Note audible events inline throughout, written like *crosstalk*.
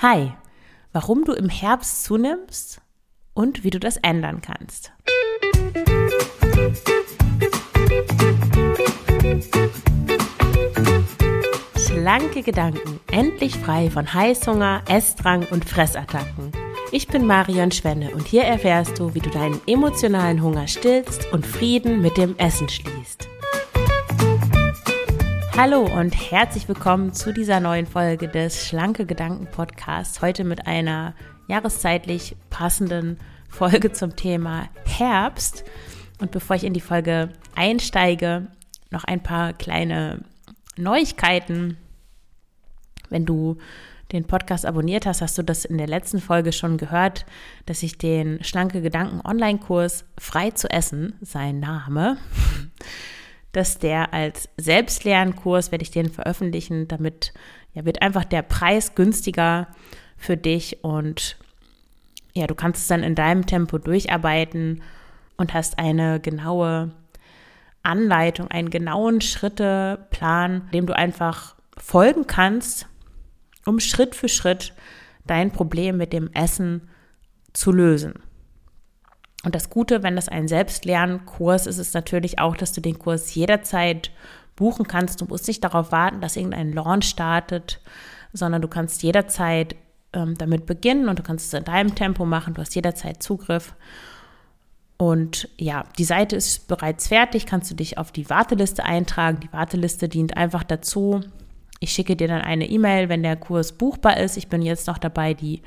Hi, warum du im Herbst zunimmst und wie du das ändern kannst. Schlanke Gedanken, endlich frei von Heißhunger, Essdrang und Fressattacken. Ich bin Marion Schwenne und hier erfährst du, wie du deinen emotionalen Hunger stillst und Frieden mit dem Essen schließt. Hallo und herzlich willkommen zu dieser neuen Folge des Schlanke Gedanken Podcasts. Heute mit einer jahreszeitlich passenden Folge zum Thema Herbst. Und bevor ich in die Folge einsteige, noch ein paar kleine Neuigkeiten. Wenn du den Podcast abonniert hast, hast du das in der letzten Folge schon gehört, dass ich den Schlanke Gedanken Online-Kurs Frei zu essen, sein Name, dass der als Selbstlernkurs werde ich den veröffentlichen. Damit ja, wird einfach der Preis günstiger für dich und ja, du kannst es dann in deinem Tempo durcharbeiten und hast eine genaue Anleitung, einen genauen Schritteplan, dem du einfach folgen kannst, um Schritt für Schritt dein Problem mit dem Essen zu lösen. Und das Gute, wenn das ein Selbstlernkurs ist, ist natürlich auch, dass du den Kurs jederzeit buchen kannst. Du musst nicht darauf warten, dass irgendein Launch startet, sondern du kannst jederzeit ähm, damit beginnen und du kannst es in deinem Tempo machen. Du hast jederzeit Zugriff. Und ja, die Seite ist bereits fertig, kannst du dich auf die Warteliste eintragen. Die Warteliste dient einfach dazu. Ich schicke dir dann eine E-Mail, wenn der Kurs buchbar ist. Ich bin jetzt noch dabei, die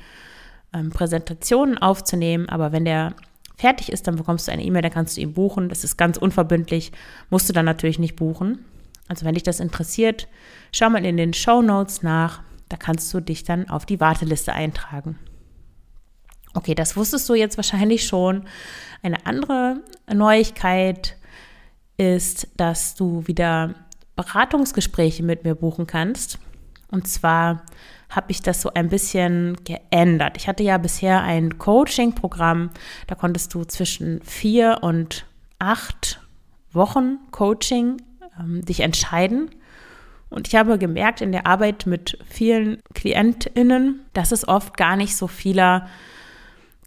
ähm, Präsentationen aufzunehmen, aber wenn der fertig ist, dann bekommst du eine E-Mail, dann kannst du ihn buchen. Das ist ganz unverbindlich, musst du dann natürlich nicht buchen. Also wenn dich das interessiert, schau mal in den Show Notes nach. Da kannst du dich dann auf die Warteliste eintragen. Okay, das wusstest du jetzt wahrscheinlich schon. Eine andere Neuigkeit ist, dass du wieder Beratungsgespräche mit mir buchen kannst. Und zwar habe ich das so ein bisschen geändert. Ich hatte ja bisher ein Coaching-Programm, da konntest du zwischen vier und acht Wochen Coaching ähm, dich entscheiden. Und ich habe gemerkt in der Arbeit mit vielen KlientInnen, dass es oft gar nicht so vieler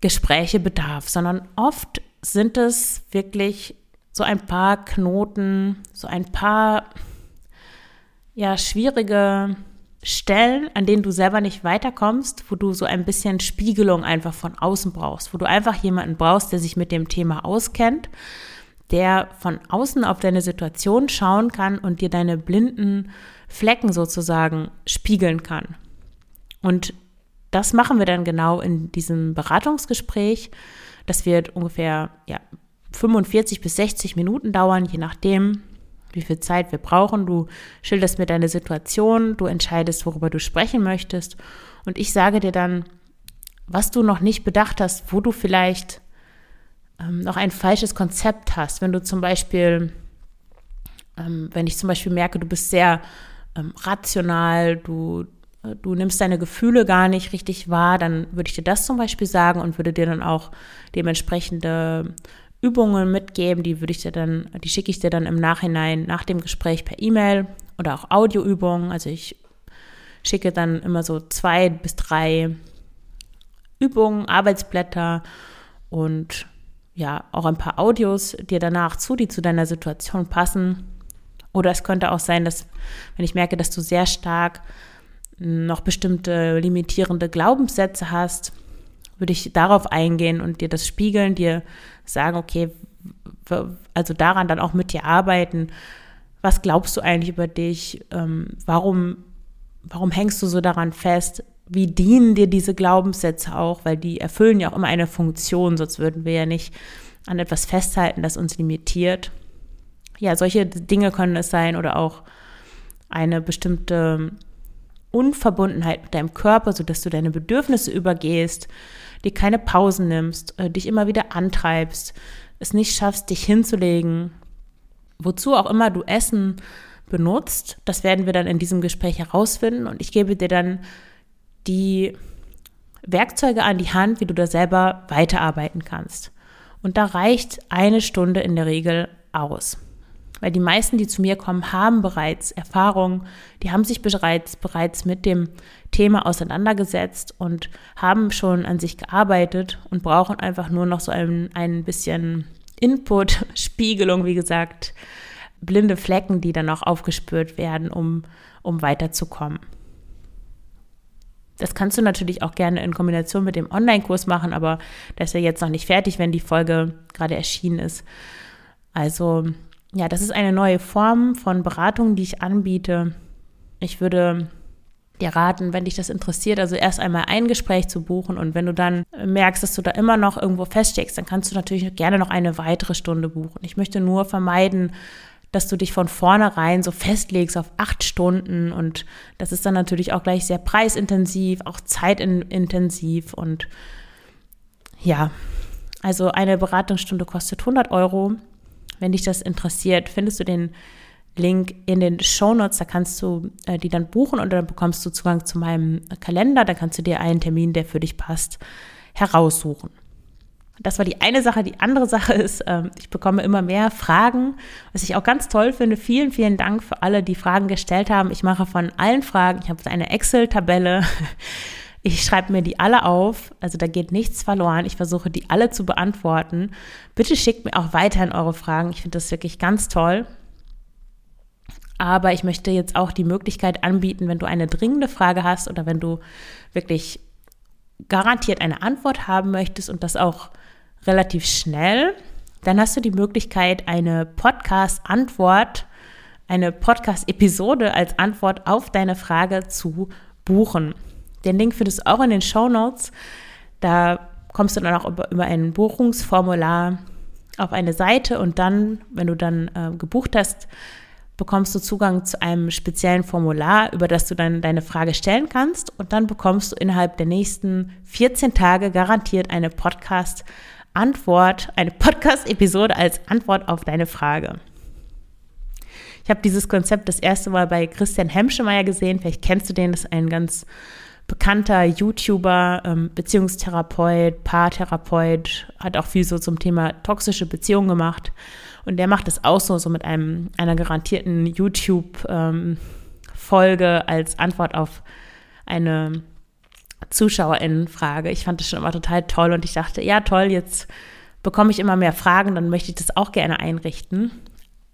Gespräche bedarf, sondern oft sind es wirklich so ein paar Knoten, so ein paar ja schwierige Stellen, an denen du selber nicht weiterkommst, wo du so ein bisschen Spiegelung einfach von außen brauchst, wo du einfach jemanden brauchst, der sich mit dem Thema auskennt, der von außen auf deine Situation schauen kann und dir deine blinden Flecken sozusagen spiegeln kann. Und das machen wir dann genau in diesem Beratungsgespräch. Das wird ungefähr ja, 45 bis 60 Minuten dauern, je nachdem, wie viel Zeit wir brauchen. Du schilderst mir deine Situation, du entscheidest, worüber du sprechen möchtest. Und ich sage dir dann, was du noch nicht bedacht hast, wo du vielleicht ähm, noch ein falsches Konzept hast. Wenn du zum Beispiel, ähm, wenn ich zum Beispiel merke, du bist sehr ähm, rational, du, äh, du nimmst deine Gefühle gar nicht richtig wahr, dann würde ich dir das zum Beispiel sagen und würde dir dann auch dementsprechende Übungen mitgeben, die würde ich dir dann, die schicke ich dir dann im Nachhinein nach dem Gespräch per E-Mail oder auch Audioübungen. Also ich schicke dann immer so zwei bis drei Übungen, Arbeitsblätter und ja, auch ein paar Audios dir danach zu, die zu deiner Situation passen. Oder es könnte auch sein, dass, wenn ich merke, dass du sehr stark noch bestimmte limitierende Glaubenssätze hast, würde ich darauf eingehen und dir das spiegeln, dir sagen, okay, also daran dann auch mit dir arbeiten. Was glaubst du eigentlich über dich? Ähm, warum, warum hängst du so daran fest? Wie dienen dir diese Glaubenssätze auch? Weil die erfüllen ja auch immer eine Funktion, sonst würden wir ja nicht an etwas festhalten, das uns limitiert. Ja, solche Dinge können es sein oder auch eine bestimmte Unverbundenheit mit deinem Körper, sodass du deine Bedürfnisse übergehst, dir keine Pausen nimmst, äh, dich immer wieder antreibst, es nicht schaffst, dich hinzulegen, wozu auch immer du Essen benutzt, das werden wir dann in diesem Gespräch herausfinden und ich gebe dir dann die Werkzeuge an die Hand, wie du da selber weiterarbeiten kannst. Und da reicht eine Stunde in der Regel aus. Weil die meisten, die zu mir kommen, haben bereits Erfahrung, die haben sich bereits, bereits mit dem Thema auseinandergesetzt und haben schon an sich gearbeitet und brauchen einfach nur noch so ein, ein bisschen Input, *laughs* Spiegelung, wie gesagt, blinde Flecken, die dann auch aufgespürt werden, um, um weiterzukommen. Das kannst du natürlich auch gerne in Kombination mit dem Online-Kurs machen, aber der ist ja jetzt noch nicht fertig, wenn die Folge gerade erschienen ist. Also ja, das ist eine neue Form von Beratung, die ich anbiete. Ich würde dir raten, wenn dich das interessiert, also erst einmal ein Gespräch zu buchen und wenn du dann merkst, dass du da immer noch irgendwo feststeckst, dann kannst du natürlich gerne noch eine weitere Stunde buchen. Ich möchte nur vermeiden, dass du dich von vornherein so festlegst auf acht Stunden und das ist dann natürlich auch gleich sehr preisintensiv, auch zeitintensiv und ja, also eine Beratungsstunde kostet 100 Euro. Wenn dich das interessiert, findest du den Link in den Show Notes. Da kannst du äh, die dann buchen und dann bekommst du Zugang zu meinem Kalender. Da kannst du dir einen Termin, der für dich passt, heraussuchen. Das war die eine Sache. Die andere Sache *laughs* ist, äh, ich bekomme immer mehr Fragen, was ich auch ganz toll finde. Vielen, vielen Dank für alle, die Fragen gestellt haben. Ich mache von allen Fragen, ich habe eine Excel-Tabelle. *laughs* Ich schreibe mir die alle auf, also da geht nichts verloren. Ich versuche die alle zu beantworten. Bitte schickt mir auch weiterhin eure Fragen. Ich finde das wirklich ganz toll. Aber ich möchte jetzt auch die Möglichkeit anbieten, wenn du eine dringende Frage hast oder wenn du wirklich garantiert eine Antwort haben möchtest und das auch relativ schnell, dann hast du die Möglichkeit, eine Podcast-Antwort, eine Podcast-Episode als Antwort auf deine Frage zu buchen. Den Link findest du auch in den Show Notes. Da kommst du dann auch über, über ein Buchungsformular auf eine Seite und dann, wenn du dann äh, gebucht hast, bekommst du Zugang zu einem speziellen Formular, über das du dann deine Frage stellen kannst und dann bekommst du innerhalb der nächsten 14 Tage garantiert eine Podcast-Antwort, eine Podcast-Episode als Antwort auf deine Frage. Ich habe dieses Konzept das erste Mal bei Christian Hemschemeyer gesehen. Vielleicht kennst du den, das ist ein ganz bekannter YouTuber, ähm, Beziehungstherapeut, Paartherapeut, hat auch viel so zum Thema toxische Beziehungen gemacht. Und der macht es auch so, so mit einem, einer garantierten YouTube-Folge ähm, als Antwort auf eine ZuschauerInnen-Frage. Ich fand das schon immer total toll und ich dachte, ja toll, jetzt bekomme ich immer mehr Fragen, dann möchte ich das auch gerne einrichten.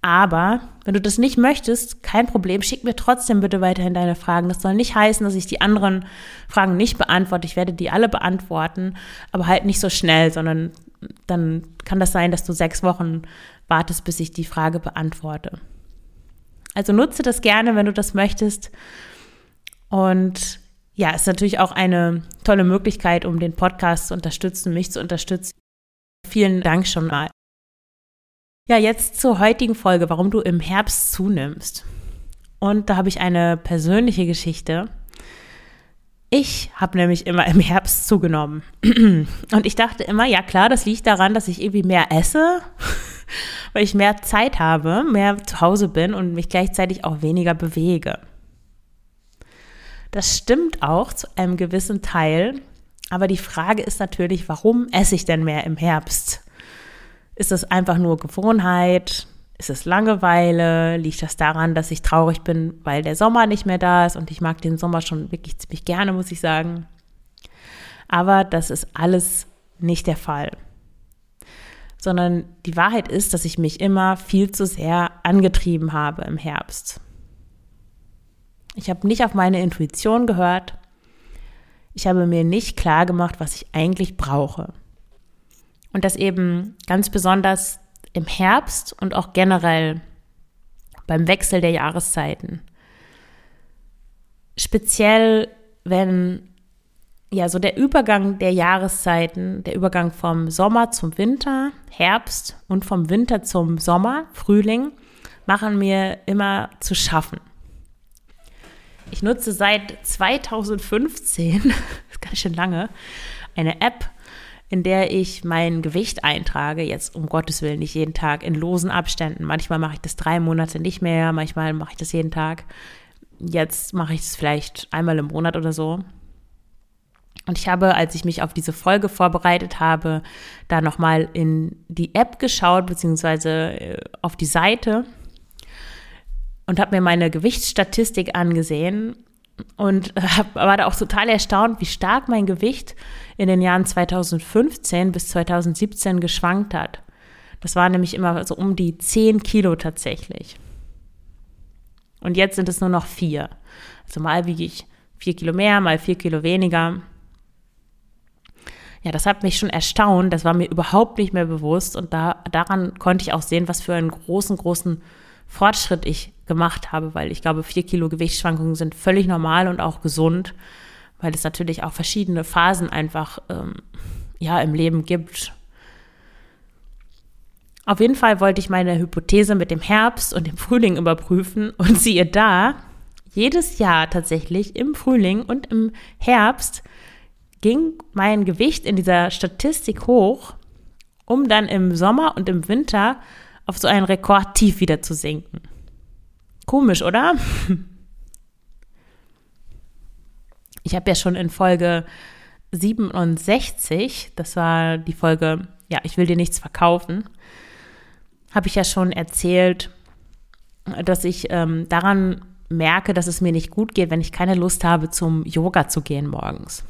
Aber wenn du das nicht möchtest, kein Problem, schick mir trotzdem bitte weiterhin deine Fragen. Das soll nicht heißen, dass ich die anderen Fragen nicht beantworte. Ich werde die alle beantworten, aber halt nicht so schnell, sondern dann kann das sein, dass du sechs Wochen wartest, bis ich die Frage beantworte. Also nutze das gerne, wenn du das möchtest. Und ja, ist natürlich auch eine tolle Möglichkeit, um den Podcast zu unterstützen, mich zu unterstützen. Vielen Dank schon mal. Ja, jetzt zur heutigen Folge, warum du im Herbst zunimmst. Und da habe ich eine persönliche Geschichte. Ich habe nämlich immer im Herbst zugenommen. *clears throat* Und ich dachte immer, ja klar, das liegt daran, dass ich irgendwie mehr esse, *laughs* weil ich mehr Zeit habe, mehr zu Hause bin und mich gleichzeitig auch weniger bewege. Das stimmt auch zu einem gewissen Teil, aber die Frage ist natürlich, warum esse ich denn mehr im Herbst? Ist es einfach nur Gewohnheit? Ist es Langeweile? Liegt das daran, dass ich traurig bin, weil der Sommer nicht mehr da ist und ich mag den Sommer schon wirklich ziemlich gerne, muss ich sagen. Aber das ist alles nicht der Fall. Sondern die Wahrheit ist, dass ich mich immer viel zu sehr angetrieben habe im Herbst. Ich habe nicht auf meine Intuition gehört. Ich habe mir nicht klar gemacht, was ich eigentlich brauche. Und das eben ganz besonders im Herbst und auch generell beim Wechsel der Jahreszeiten. Speziell, wenn ja so der Übergang der Jahreszeiten, der Übergang vom Sommer zum Winter, Herbst und vom Winter zum Sommer, Frühling, machen mir immer zu schaffen. Ich nutze seit 2015, *laughs* das ist ganz schön lange, eine App, in der ich mein Gewicht eintrage, jetzt um Gottes Willen nicht jeden Tag in losen Abständen. Manchmal mache ich das drei Monate nicht mehr, manchmal mache ich das jeden Tag. Jetzt mache ich es vielleicht einmal im Monat oder so. Und ich habe, als ich mich auf diese Folge vorbereitet habe, da nochmal in die App geschaut, beziehungsweise äh, auf die Seite und habe mir meine Gewichtsstatistik angesehen und hab, war da auch total erstaunt, wie stark mein Gewicht in den Jahren 2015 bis 2017 geschwankt hat. Das war nämlich immer so um die 10 Kilo tatsächlich. Und jetzt sind es nur noch vier. Also mal wiege ich vier Kilo mehr, mal vier Kilo weniger. Ja, das hat mich schon erstaunt. Das war mir überhaupt nicht mehr bewusst. Und da, daran konnte ich auch sehen, was für einen großen, großen Fortschritt ich gemacht habe, weil ich glaube, vier Kilo Gewichtsschwankungen sind völlig normal und auch gesund, weil es natürlich auch verschiedene Phasen einfach ähm, ja im Leben gibt. Auf jeden Fall wollte ich meine Hypothese mit dem Herbst und dem Frühling überprüfen und siehe da, jedes Jahr tatsächlich im Frühling und im Herbst ging mein Gewicht in dieser Statistik hoch, um dann im Sommer und im Winter auf so ein Rekordtief wieder zu sinken. Komisch, oder? *laughs* Ich habe ja schon in Folge 67, das war die Folge, ja, ich will dir nichts verkaufen, habe ich ja schon erzählt, dass ich ähm, daran merke, dass es mir nicht gut geht, wenn ich keine Lust habe, zum Yoga zu gehen morgens.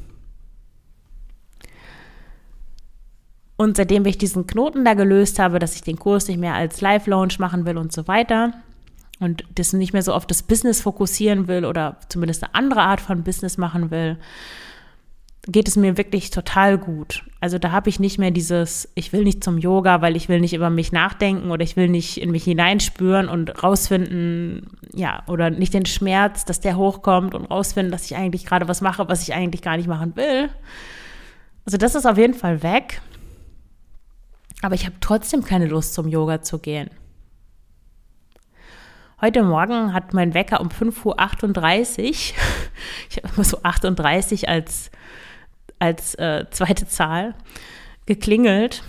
Und seitdem ich diesen Knoten da gelöst habe, dass ich den Kurs nicht mehr als Live-Launch machen will und so weiter und das nicht mehr so auf das Business fokussieren will oder zumindest eine andere Art von Business machen will, geht es mir wirklich total gut. Also da habe ich nicht mehr dieses, ich will nicht zum Yoga, weil ich will nicht über mich nachdenken oder ich will nicht in mich hineinspüren und rausfinden, ja, oder nicht den Schmerz, dass der hochkommt und rausfinden, dass ich eigentlich gerade was mache, was ich eigentlich gar nicht machen will. Also das ist auf jeden Fall weg. Aber ich habe trotzdem keine Lust zum Yoga zu gehen. Heute Morgen hat mein Wecker um 5.38 Uhr, *laughs* ich habe immer so 38 als als äh, zweite Zahl geklingelt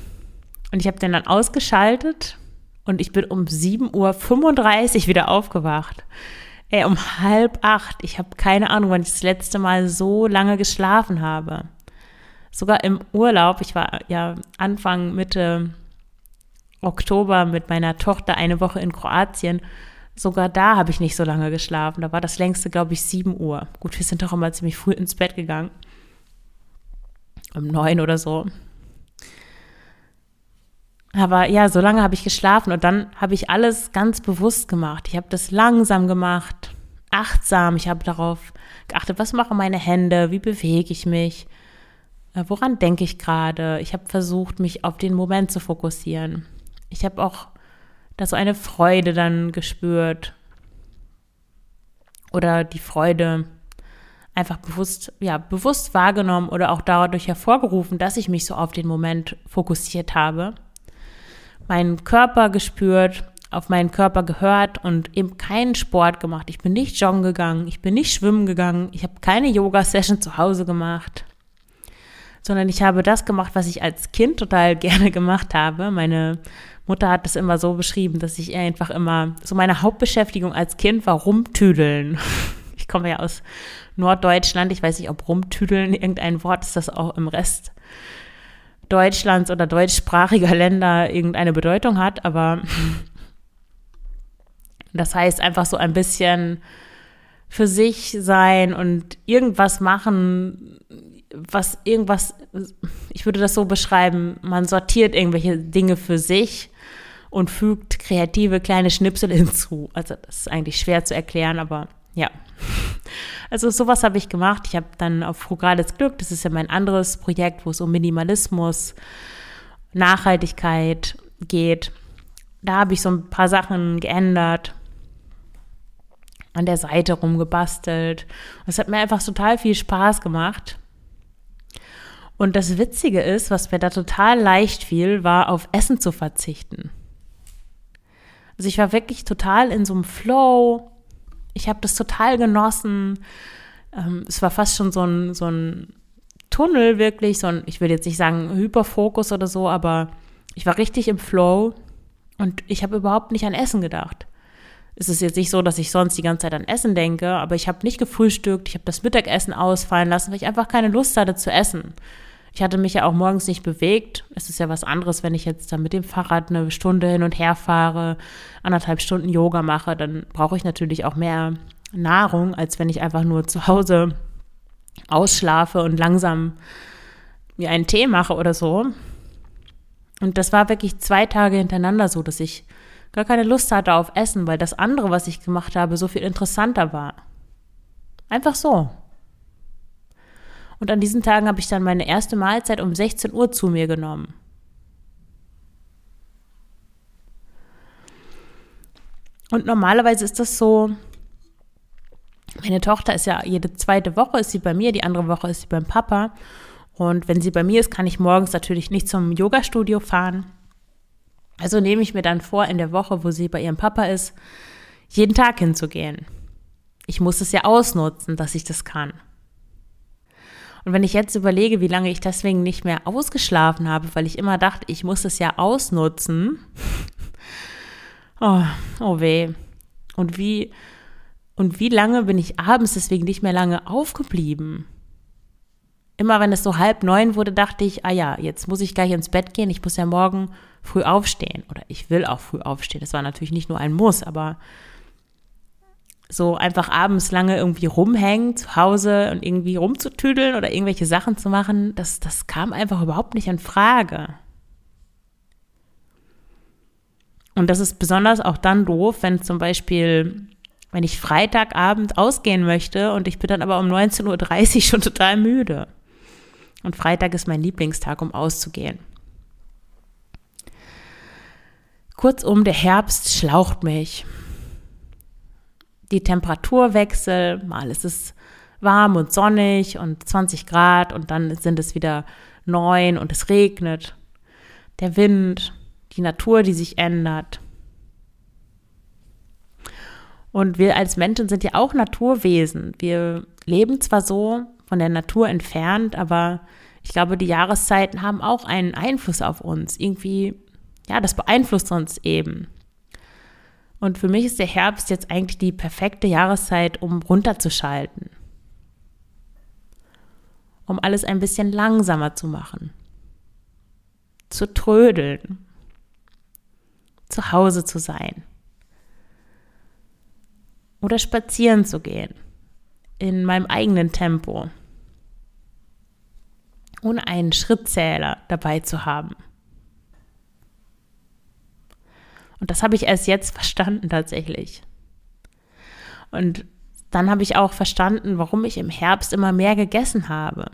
und ich habe den dann ausgeschaltet und ich bin um 7.35 Uhr wieder aufgewacht. Ey, um halb acht. Ich habe keine Ahnung, wann ich das letzte Mal so lange geschlafen habe. Sogar im Urlaub, ich war ja Anfang, Mitte Oktober mit meiner Tochter eine Woche in Kroatien. Sogar da habe ich nicht so lange geschlafen. Da war das längste, glaube ich, 7 Uhr. Gut, wir sind doch immer ziemlich früh ins Bett gegangen um neun oder so. Aber ja, so lange habe ich geschlafen und dann habe ich alles ganz bewusst gemacht. Ich habe das langsam gemacht, achtsam. Ich habe darauf geachtet, was machen meine Hände, wie bewege ich mich, woran denke ich gerade. Ich habe versucht, mich auf den Moment zu fokussieren. Ich habe auch da so eine Freude dann gespürt oder die Freude einfach bewusst, ja, bewusst wahrgenommen oder auch dadurch hervorgerufen, dass ich mich so auf den Moment fokussiert habe. Meinen Körper gespürt, auf meinen Körper gehört und eben keinen Sport gemacht. Ich bin nicht joggen gegangen, ich bin nicht schwimmen gegangen, ich habe keine Yoga-Session zu Hause gemacht, sondern ich habe das gemacht, was ich als Kind total *laughs* gerne gemacht habe. Meine Mutter hat das immer so beschrieben, dass ich einfach immer, so meine Hauptbeschäftigung als Kind war rumtüdeln. *laughs* Ich komme ja aus Norddeutschland. Ich weiß nicht, ob rumtüdeln *laughs* irgendein Wort ist, das auch im Rest Deutschlands oder deutschsprachiger Länder irgendeine Bedeutung hat, aber das heißt einfach so ein bisschen für sich sein und irgendwas machen, was irgendwas, ich würde das so beschreiben, man sortiert irgendwelche Dinge für sich und fügt kreative kleine Schnipsel *laughs* hinzu. Also das ist eigentlich schwer zu erklären, aber ja. Also sowas habe ich gemacht. Ich habe dann auf Frugales Glück, das ist ja mein anderes Projekt, wo es um Minimalismus, Nachhaltigkeit geht. Da habe ich so ein paar Sachen geändert, an der Seite rumgebastelt. Es hat mir einfach total viel Spaß gemacht. Und das Witzige ist, was mir da total leicht fiel, war auf Essen zu verzichten. Also ich war wirklich total in so einem Flow ich habe das total genossen. Ähm, es war fast schon so ein, so ein Tunnel wirklich, so ein, ich will jetzt nicht sagen Hyperfokus oder so, aber ich war richtig im Flow und ich habe überhaupt nicht an Essen gedacht. Es ist jetzt nicht so, dass ich sonst die ganze Zeit an Essen denke, aber ich habe nicht gefrühstückt, ich habe das Mittagessen ausfallen lassen, weil ich einfach keine Lust hatte zu essen. Ich hatte mich ja auch morgens nicht bewegt. Es ist ja was anderes, wenn ich jetzt dann mit dem Fahrrad eine Stunde hin und her fahre, anderthalb Stunden Yoga mache, dann brauche ich natürlich auch mehr Nahrung, als wenn ich einfach nur zu Hause ausschlafe und langsam mir einen Tee mache oder so. Und das war wirklich zwei Tage hintereinander so, dass ich gar keine Lust hatte auf Essen, weil das andere, was ich gemacht habe, so viel interessanter war. Einfach so. Und an diesen Tagen habe ich dann meine erste Mahlzeit um 16 Uhr zu mir genommen. Und normalerweise ist das so, meine Tochter ist ja jede zweite Woche ist sie bei mir, die andere Woche ist sie beim Papa. Und wenn sie bei mir ist, kann ich morgens natürlich nicht zum Yoga-Studio fahren. Also nehme ich mir dann vor, in der Woche, wo sie bei ihrem Papa ist, jeden Tag hinzugehen. Ich muss es ja ausnutzen, dass ich das kann. Und wenn ich jetzt überlege, wie lange ich deswegen nicht mehr ausgeschlafen habe, weil ich immer dachte, ich muss es ja ausnutzen. oh, oh weh. Und wie, und wie lange bin ich abends deswegen nicht mehr lange aufgeblieben? Immer wenn es so halb neun wurde, dachte ich, ah ja, jetzt muss ich gleich ins Bett gehen. Ich muss ja morgen früh aufstehen. Oder ich will auch früh aufstehen. Das war natürlich nicht nur ein Muss, aber so einfach abends lange irgendwie rumhängen zu Hause und irgendwie rumzutüdeln oder irgendwelche Sachen zu machen, das, das kam einfach überhaupt nicht in Frage. Und das ist besonders auch dann doof, wenn zum Beispiel, wenn ich Freitagabend ausgehen möchte und ich bin dann aber um 19.30 Uhr schon total müde. Und Freitag ist mein Lieblingstag, um auszugehen. Kurzum, der Herbst schlaucht mich die Temperaturwechsel, mal ist es warm und sonnig und 20 Grad und dann sind es wieder neun und es regnet. Der Wind, die Natur, die sich ändert. Und wir als Menschen sind ja auch Naturwesen. Wir leben zwar so von der Natur entfernt, aber ich glaube, die Jahreszeiten haben auch einen Einfluss auf uns. Irgendwie, ja, das beeinflusst uns eben. Und für mich ist der Herbst jetzt eigentlich die perfekte Jahreszeit, um runterzuschalten. Um alles ein bisschen langsamer zu machen. Zu trödeln. Zu Hause zu sein. Oder spazieren zu gehen. In meinem eigenen Tempo. Ohne einen Schrittzähler dabei zu haben. Und das habe ich erst jetzt verstanden tatsächlich. Und dann habe ich auch verstanden, warum ich im Herbst immer mehr gegessen habe.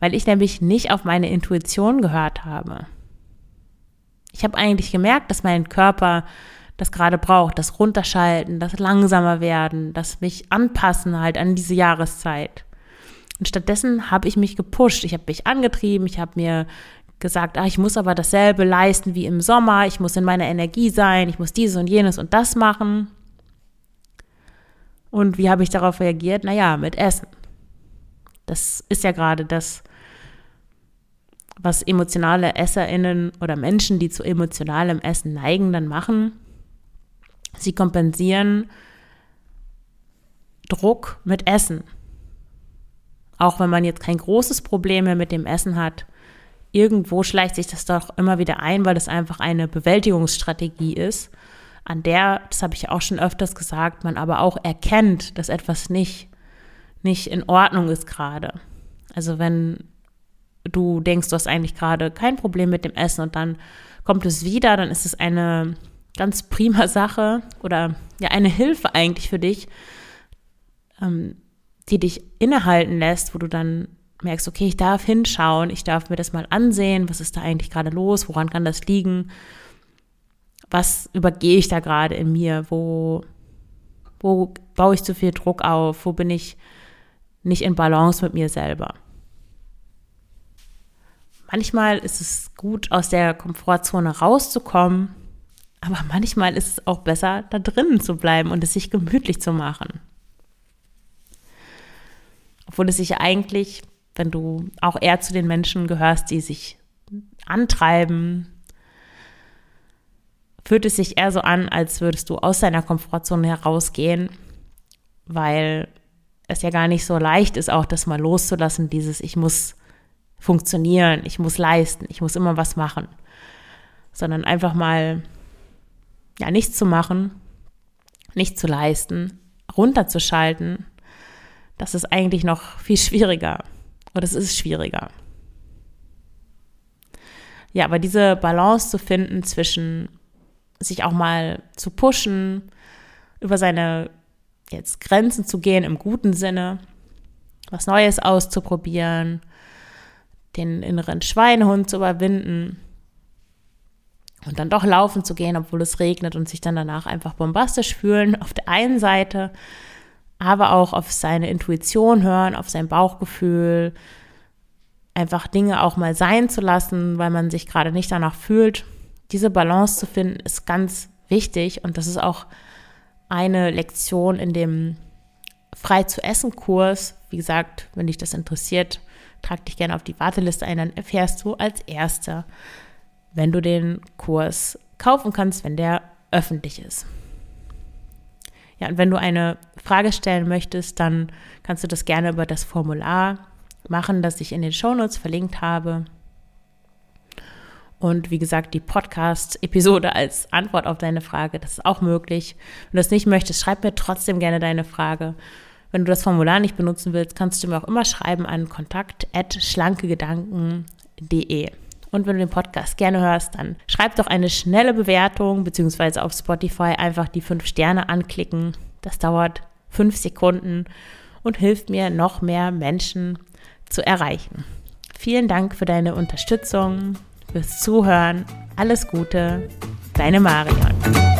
Weil ich nämlich nicht auf meine Intuition gehört habe. Ich habe eigentlich gemerkt, dass mein Körper das gerade braucht, das Runterschalten, das langsamer werden, das mich anpassen halt an diese Jahreszeit. Und stattdessen habe ich mich gepusht, ich habe mich angetrieben, ich habe mir gesagt, ah, ich muss aber dasselbe leisten wie im Sommer, ich muss in meiner Energie sein, ich muss dieses und jenes und das machen. Und wie habe ich darauf reagiert? Naja, mit Essen. Das ist ja gerade das, was emotionale EsserInnen oder Menschen, die zu emotionalem Essen neigen, dann machen. Sie kompensieren Druck mit Essen. Auch wenn man jetzt kein großes Problem mehr mit dem Essen hat, irgendwo schleicht sich das doch immer wieder ein, weil das einfach eine Bewältigungsstrategie ist, an der, das habe ich auch schon öfters gesagt, man aber auch erkennt, dass etwas nicht, nicht in Ordnung ist gerade. Also wenn du denkst, du hast eigentlich gerade kein Problem mit dem Essen und dann kommt es wieder, dann ist es eine ganz prima Sache oder ja eine Hilfe eigentlich für dich, ähm, die dich innehalten lässt, wo du dann merkst, okay, ich darf hinschauen, ich darf mir das mal ansehen, was ist da eigentlich gerade los, woran kann das liegen, was übergehe ich da gerade in mir, wo, wo baue ich zu viel Druck auf, wo bin ich nicht in Balance mit mir selber. Manchmal ist es gut, aus der Komfortzone rauszukommen, aber manchmal ist es auch besser, da drinnen zu bleiben und es sich gemütlich zu machen. Obwohl es sich eigentlich wenn du auch eher zu den Menschen gehörst, die sich antreiben, fühlt es sich eher so an, als würdest du aus deiner Komfortzone herausgehen, weil es ja gar nicht so leicht ist, auch das mal loszulassen, dieses ich muss funktionieren, ich muss leisten, ich muss immer was machen, sondern einfach mal ja nichts zu machen, nichts zu leisten, runterzuschalten, das ist eigentlich noch viel schwieriger. Oder es ist schwieriger. Ja, aber diese Balance zu finden zwischen sich auch mal zu pushen, über seine jetzt Grenzen zu gehen im guten Sinne, was Neues auszuprobieren, den inneren Schweinehund zu überwinden und dann doch laufen zu gehen, obwohl es regnet und sich dann danach einfach bombastisch fühlen auf der einen Seite, aber auch auf seine Intuition hören, auf sein Bauchgefühl, einfach Dinge auch mal sein zu lassen, weil man sich gerade nicht danach fühlt. Diese Balance zu finden ist ganz wichtig und das ist auch eine Lektion in dem Frei zu essen Kurs. Wie gesagt, wenn dich das interessiert, trag dich gerne auf die Warteliste ein, dann erfährst du als Erster, wenn du den Kurs kaufen kannst, wenn der öffentlich ist. Ja, und wenn du eine Frage stellen möchtest, dann kannst du das gerne über das Formular machen, das ich in den Shownotes verlinkt habe. Und wie gesagt, die Podcast-Episode *laughs* als Antwort auf deine Frage, das ist auch möglich. Wenn du das nicht möchtest, schreib mir trotzdem gerne deine Frage. Wenn du das Formular nicht benutzen willst, kannst du mir auch immer schreiben an kontakt.schlankegedanken.de. Und wenn du den Podcast gerne hörst, dann schreib doch eine schnelle Bewertung, beziehungsweise auf Spotify einfach die fünf Sterne anklicken. Das dauert fünf Sekunden und hilft mir, noch mehr Menschen zu erreichen. Vielen Dank für deine Unterstützung, fürs Zuhören. Alles Gute, deine Marion.